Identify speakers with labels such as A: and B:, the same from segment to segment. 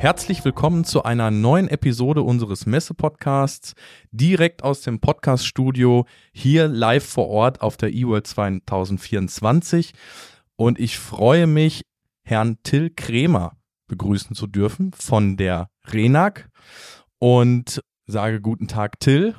A: Herzlich willkommen zu einer neuen Episode unseres Messe-Podcasts, direkt aus dem Podcast-Studio, hier live vor Ort auf der eWorld 2024. Und ich freue mich, Herrn Till Kremer begrüßen zu dürfen von der RENAG und sage guten Tag, Till.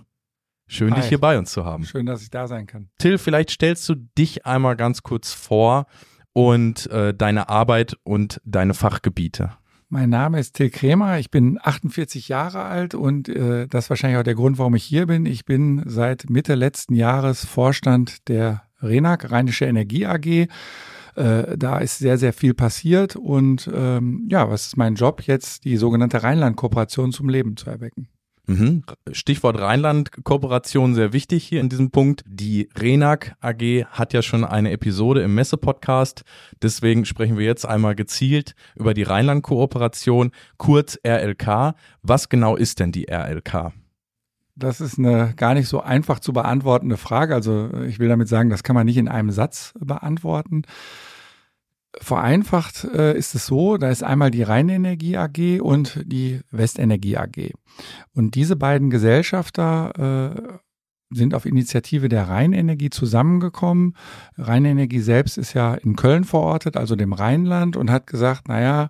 A: Schön, Hi. dich hier bei uns zu haben.
B: Schön, dass ich da sein kann.
A: Till, vielleicht stellst du dich einmal ganz kurz vor und äh, deine Arbeit und deine Fachgebiete.
B: Mein Name ist Till Kremer, ich bin 48 Jahre alt und äh, das ist wahrscheinlich auch der Grund, warum ich hier bin. Ich bin seit Mitte letzten Jahres Vorstand der RENAG, Rheinische Energie AG. Äh, da ist sehr, sehr viel passiert und ähm, ja, was ist mein Job jetzt, die sogenannte Rheinland-Kooperation zum Leben zu erwecken?
A: Mhm. Stichwort Rheinland-Kooperation sehr wichtig hier in diesem Punkt. Die RENAG AG hat ja schon eine Episode im Messe-Podcast. Deswegen sprechen wir jetzt einmal gezielt über die Rheinland-Kooperation, kurz RLK. Was genau ist denn die RLK?
B: Das ist eine gar nicht so einfach zu beantwortende Frage. Also ich will damit sagen, das kann man nicht in einem Satz beantworten. Vereinfacht äh, ist es so, da ist einmal die Rheinenergie AG und die Westenergie AG. Und diese beiden Gesellschafter äh, sind auf Initiative der Rheinenergie zusammengekommen. Rheinenergie selbst ist ja in Köln verortet, also dem Rheinland, und hat gesagt, naja,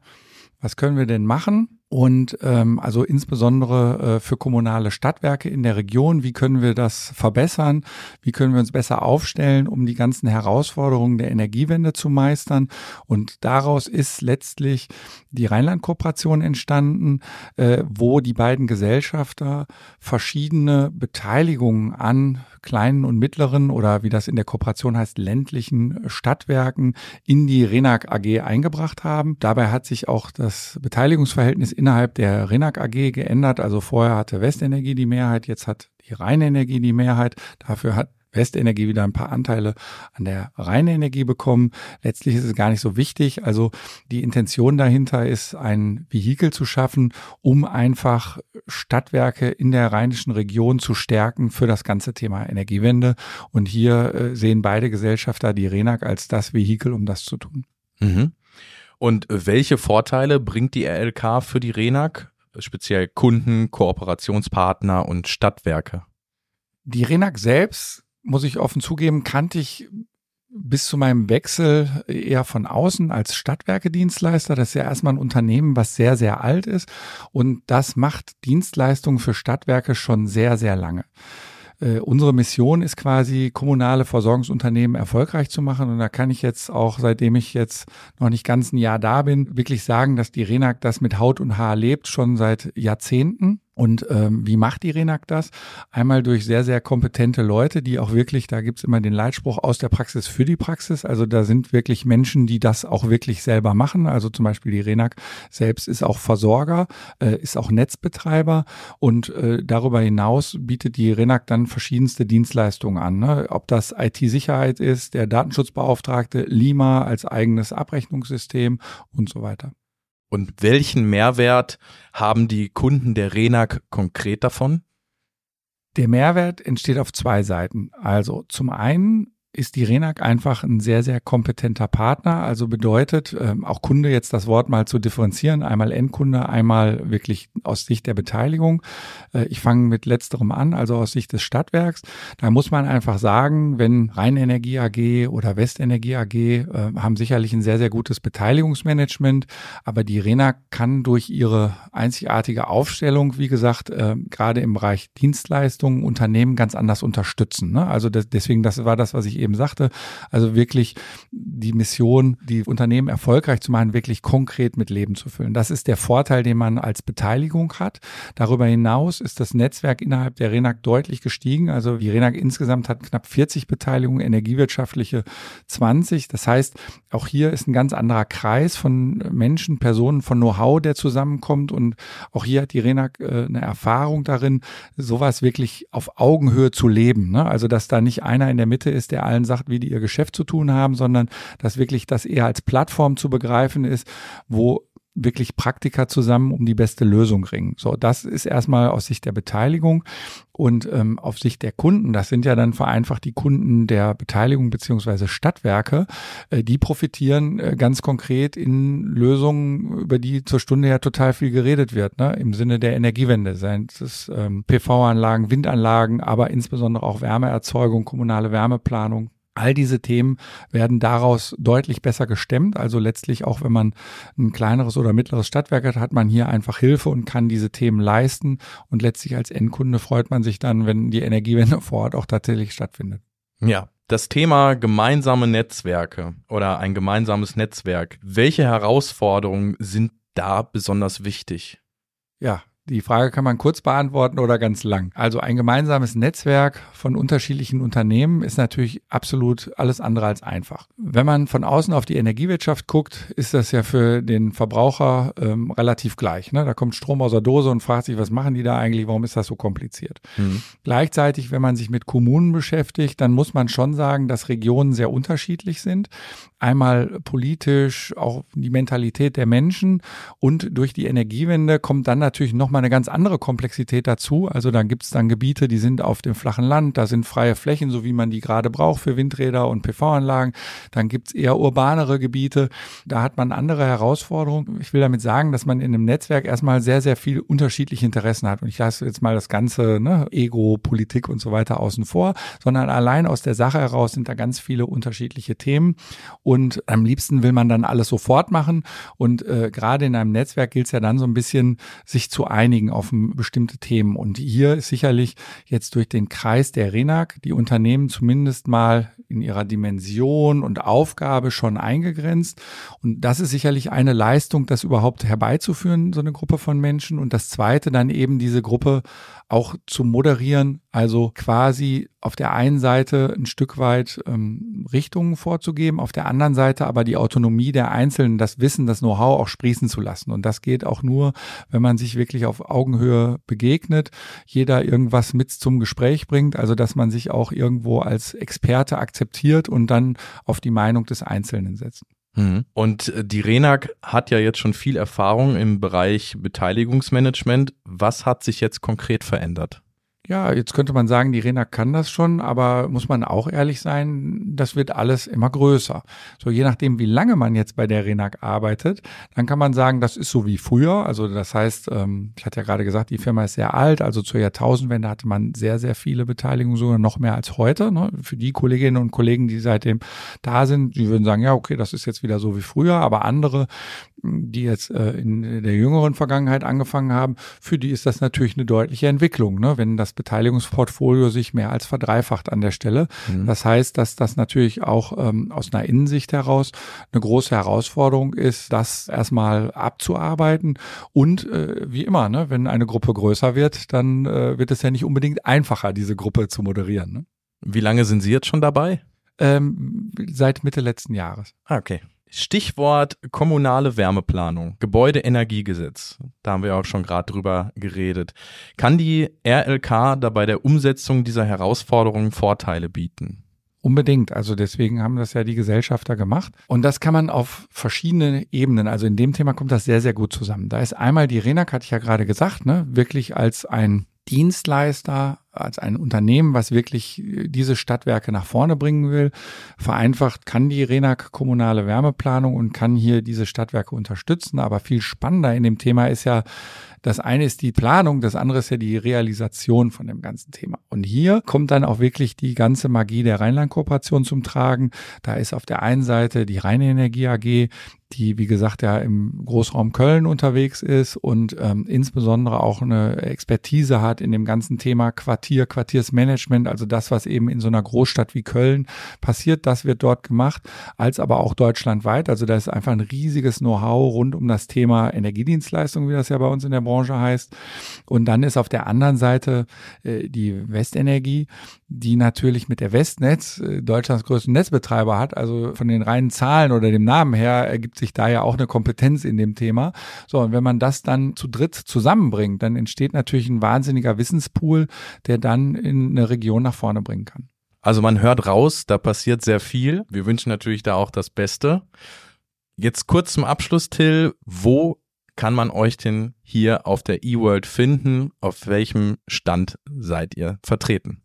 B: was können wir denn machen? Und ähm, also insbesondere äh, für kommunale Stadtwerke in der Region, wie können wir das verbessern? Wie können wir uns besser aufstellen, um die ganzen Herausforderungen der Energiewende zu meistern? Und daraus ist letztlich die Rheinland-Kooperation entstanden, äh, wo die beiden Gesellschafter verschiedene Beteiligungen an kleinen und mittleren oder wie das in der Kooperation heißt, ländlichen Stadtwerken in die RENAG AG eingebracht haben. Dabei hat sich auch das Beteiligungsverhältnis innerhalb der RENAG AG geändert. Also vorher hatte Westenergie die Mehrheit, jetzt hat die Rheinenergie die Mehrheit. Dafür hat Westenergie wieder ein paar Anteile an der Rheinenergie bekommen. Letztlich ist es gar nicht so wichtig. Also die Intention dahinter ist, ein Vehikel zu schaffen, um einfach Stadtwerke in der rheinischen Region zu stärken für das ganze Thema Energiewende. Und hier äh, sehen beide Gesellschafter die RENAG als das Vehikel, um das zu tun.
A: Mhm. Und welche Vorteile bringt die RLK für die RENAG, speziell Kunden, Kooperationspartner und Stadtwerke?
B: Die RENAG selbst muss ich offen zugeben, kannte ich bis zu meinem Wechsel eher von außen als Stadtwerke-Dienstleister. Das ist ja erstmal ein Unternehmen, was sehr, sehr alt ist. Und das macht Dienstleistungen für Stadtwerke schon sehr, sehr lange. Äh, unsere Mission ist quasi, kommunale Versorgungsunternehmen erfolgreich zu machen. Und da kann ich jetzt auch, seitdem ich jetzt noch nicht ganz ein Jahr da bin, wirklich sagen, dass die Renag das mit Haut und Haar lebt, schon seit Jahrzehnten. Und ähm, wie macht die Renak das? Einmal durch sehr, sehr kompetente Leute, die auch wirklich, da gibt's immer den Leitspruch aus der Praxis für die Praxis. Also da sind wirklich Menschen, die das auch wirklich selber machen. Also zum Beispiel die Renak selbst ist auch Versorger, äh, ist auch Netzbetreiber und äh, darüber hinaus bietet die Renak dann verschiedenste Dienstleistungen an. Ne? Ob das IT-Sicherheit ist, der Datenschutzbeauftragte, Lima als eigenes Abrechnungssystem und so weiter.
A: Und welchen Mehrwert haben die Kunden der RENAG konkret davon?
B: Der Mehrwert entsteht auf zwei Seiten. Also zum einen ist die Renag einfach ein sehr, sehr kompetenter Partner. Also bedeutet, ähm, auch Kunde jetzt das Wort mal zu differenzieren, einmal Endkunde, einmal wirklich aus Sicht der Beteiligung. Äh, ich fange mit letzterem an, also aus Sicht des Stadtwerks. Da muss man einfach sagen, wenn Rheinenergie AG oder Westenergie AG äh, haben sicherlich ein sehr, sehr gutes Beteiligungsmanagement, aber die Renag kann durch ihre einzigartige Aufstellung, wie gesagt, äh, gerade im Bereich Dienstleistungen Unternehmen ganz anders unterstützen. Ne? Also das, deswegen, das war das, was ich eben sagte. Also wirklich die Mission, die Unternehmen erfolgreich zu machen, wirklich konkret mit Leben zu füllen. Das ist der Vorteil, den man als Beteiligung hat. Darüber hinaus ist das Netzwerk innerhalb der RENAG deutlich gestiegen. Also die RENAG insgesamt hat knapp 40 Beteiligungen, energiewirtschaftliche 20. Das heißt, auch hier ist ein ganz anderer Kreis von Menschen, Personen, von Know-how, der zusammenkommt. Und auch hier hat die RENAG äh, eine Erfahrung darin, sowas wirklich auf Augenhöhe zu leben. Ne? Also, dass da nicht einer in der Mitte ist, der allen sagt, wie die ihr Geschäft zu tun haben, sondern dass wirklich das eher als Plattform zu begreifen ist, wo wirklich Praktiker zusammen um die beste Lösung ringen. So, das ist erstmal aus Sicht der Beteiligung und ähm, auf Sicht der Kunden. Das sind ja dann vereinfacht die Kunden der Beteiligung beziehungsweise Stadtwerke. Äh, die profitieren äh, ganz konkret in Lösungen, über die zur Stunde ja total viel geredet wird, ne? im Sinne der Energiewende. Seien es ähm, PV-Anlagen, Windanlagen, aber insbesondere auch Wärmeerzeugung, kommunale Wärmeplanung, All diese Themen werden daraus deutlich besser gestemmt. Also letztlich auch wenn man ein kleineres oder mittleres Stadtwerk hat, hat man hier einfach Hilfe und kann diese Themen leisten. Und letztlich als Endkunde freut man sich dann, wenn die Energiewende vor Ort auch tatsächlich stattfindet.
A: Ja, das Thema gemeinsame Netzwerke oder ein gemeinsames Netzwerk. Welche Herausforderungen sind da besonders wichtig?
B: Ja, die Frage kann man kurz beantworten oder ganz lang. Also ein gemeinsames Netzwerk von unterschiedlichen Unternehmen ist natürlich absolut alles andere als einfach. Wenn man von außen auf die Energiewirtschaft guckt, ist das ja für den Verbraucher ähm, relativ gleich. Ne? Da kommt Strom aus der Dose und fragt sich, was machen die da eigentlich, warum ist das so kompliziert? Mhm. Gleichzeitig, wenn man sich mit Kommunen beschäftigt, dann muss man schon sagen, dass Regionen sehr unterschiedlich sind. Einmal politisch, auch die Mentalität der Menschen und durch die Energiewende kommt dann natürlich noch nochmal eine ganz andere Komplexität dazu. Also da gibt es dann Gebiete, die sind auf dem flachen Land, da sind freie Flächen, so wie man die gerade braucht für Windräder und PV-Anlagen. Dann gibt es eher urbanere Gebiete, da hat man andere Herausforderungen. Ich will damit sagen, dass man in einem Netzwerk erstmal sehr, sehr viel unterschiedliche Interessen hat. Und ich lasse jetzt mal das ganze ne, Ego, Politik und so weiter außen vor, sondern allein aus der Sache heraus sind da ganz viele unterschiedliche Themen. Und am liebsten will man dann alles sofort machen. Und äh, gerade in einem Netzwerk gilt es ja dann so ein bisschen, sich zu einigen einigen auf bestimmte Themen. Und hier ist sicherlich jetzt durch den Kreis der RENAG die Unternehmen zumindest mal in ihrer Dimension und Aufgabe schon eingegrenzt. Und das ist sicherlich eine Leistung, das überhaupt herbeizuführen, so eine Gruppe von Menschen. Und das zweite dann eben diese Gruppe auch zu moderieren, also quasi auf der einen Seite ein Stück weit ähm, Richtungen vorzugeben, auf der anderen Seite aber die Autonomie der Einzelnen, das Wissen, das Know-how auch sprießen zu lassen. Und das geht auch nur, wenn man sich wirklich auf Augenhöhe begegnet, jeder irgendwas mit zum Gespräch bringt, also dass man sich auch irgendwo als Experte akzeptiert und dann auf die Meinung des Einzelnen setzt.
A: Mhm. Und äh, die RENAG hat ja jetzt schon viel Erfahrung im Bereich Beteiligungsmanagement. Was hat sich jetzt konkret verändert?
B: Ja, jetzt könnte man sagen, die Rena kann das schon, aber muss man auch ehrlich sein, das wird alles immer größer. So je nachdem, wie lange man jetzt bei der Renac arbeitet, dann kann man sagen, das ist so wie früher. Also das heißt, ähm, ich hatte ja gerade gesagt, die Firma ist sehr alt. Also zur Jahrtausendwende hatte man sehr, sehr viele Beteiligungen, sogar noch mehr als heute. Ne? Für die Kolleginnen und Kollegen, die seitdem da sind, die würden sagen, ja, okay, das ist jetzt wieder so wie früher. Aber andere, die jetzt äh, in der jüngeren Vergangenheit angefangen haben, für die ist das natürlich eine deutliche Entwicklung, ne? wenn das Beteiligungsportfolio sich mehr als verdreifacht an der Stelle. Mhm. Das heißt, dass das natürlich auch ähm, aus einer Innensicht heraus eine große Herausforderung ist, das erstmal abzuarbeiten. Und äh, wie immer, ne? wenn eine Gruppe größer wird, dann äh, wird es ja nicht unbedingt einfacher, diese Gruppe zu moderieren. Ne?
A: Wie lange sind Sie jetzt schon dabei?
B: Ähm, seit Mitte letzten Jahres.
A: Ah, okay. Stichwort kommunale Wärmeplanung, Gebäudeenergiegesetz. Da haben wir auch schon gerade drüber geredet. Kann die RLK da bei der Umsetzung dieser Herausforderungen Vorteile bieten?
B: Unbedingt. Also deswegen haben das ja die Gesellschafter gemacht. Und das kann man auf verschiedene Ebenen. Also in dem Thema kommt das sehr, sehr gut zusammen. Da ist einmal die RENAC, hatte ich ja gerade gesagt, ne, wirklich als ein Dienstleister, als ein Unternehmen, was wirklich diese Stadtwerke nach vorne bringen will. Vereinfacht kann die RENAG kommunale Wärmeplanung und kann hier diese Stadtwerke unterstützen. Aber viel spannender in dem Thema ist ja, das eine ist die Planung, das andere ist ja die Realisation von dem ganzen Thema. Und hier kommt dann auch wirklich die ganze Magie der Rheinland-Kooperation zum Tragen. Da ist auf der einen Seite die Rheine Energie AG, die, wie gesagt, ja im Großraum Köln unterwegs ist und ähm, insbesondere auch eine Expertise hat in dem ganzen Thema Quartier, Quartiersmanagement, also das, was eben in so einer Großstadt wie Köln passiert, das wird dort gemacht, als aber auch deutschlandweit. Also da ist einfach ein riesiges Know-how rund um das Thema Energiedienstleistung, wie das ja bei uns in der Branche heißt. Und dann ist auf der anderen Seite äh, die Westenergie, die natürlich mit der Westnetz äh, Deutschlands größten Netzbetreiber hat. Also von den reinen Zahlen oder dem Namen her ergibt sich da ja auch eine Kompetenz in dem Thema. So, und wenn man das dann zu dritt zusammenbringt, dann entsteht natürlich ein wahnsinniger Wissenspool, der dann in eine Region nach vorne bringen kann.
A: Also man hört raus, da passiert sehr viel. Wir wünschen natürlich da auch das Beste. Jetzt kurz zum Abschluss, Till. Wo kann man euch denn hier auf der eWorld finden? Auf welchem Stand seid ihr vertreten?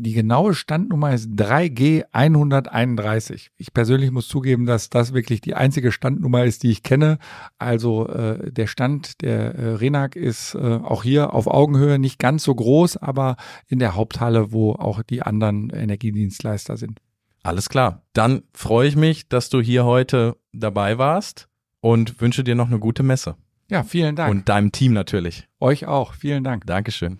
B: Die genaue Standnummer ist 3G131. Ich persönlich muss zugeben, dass das wirklich die einzige Standnummer ist, die ich kenne. Also äh, der Stand der äh, Renak ist äh, auch hier auf Augenhöhe nicht ganz so groß, aber in der Haupthalle, wo auch die anderen Energiedienstleister sind.
A: Alles klar. Dann freue ich mich, dass du hier heute dabei warst und wünsche dir noch eine gute Messe.
B: Ja, vielen Dank.
A: Und deinem Team natürlich.
B: Euch auch. Vielen Dank.
A: Dankeschön.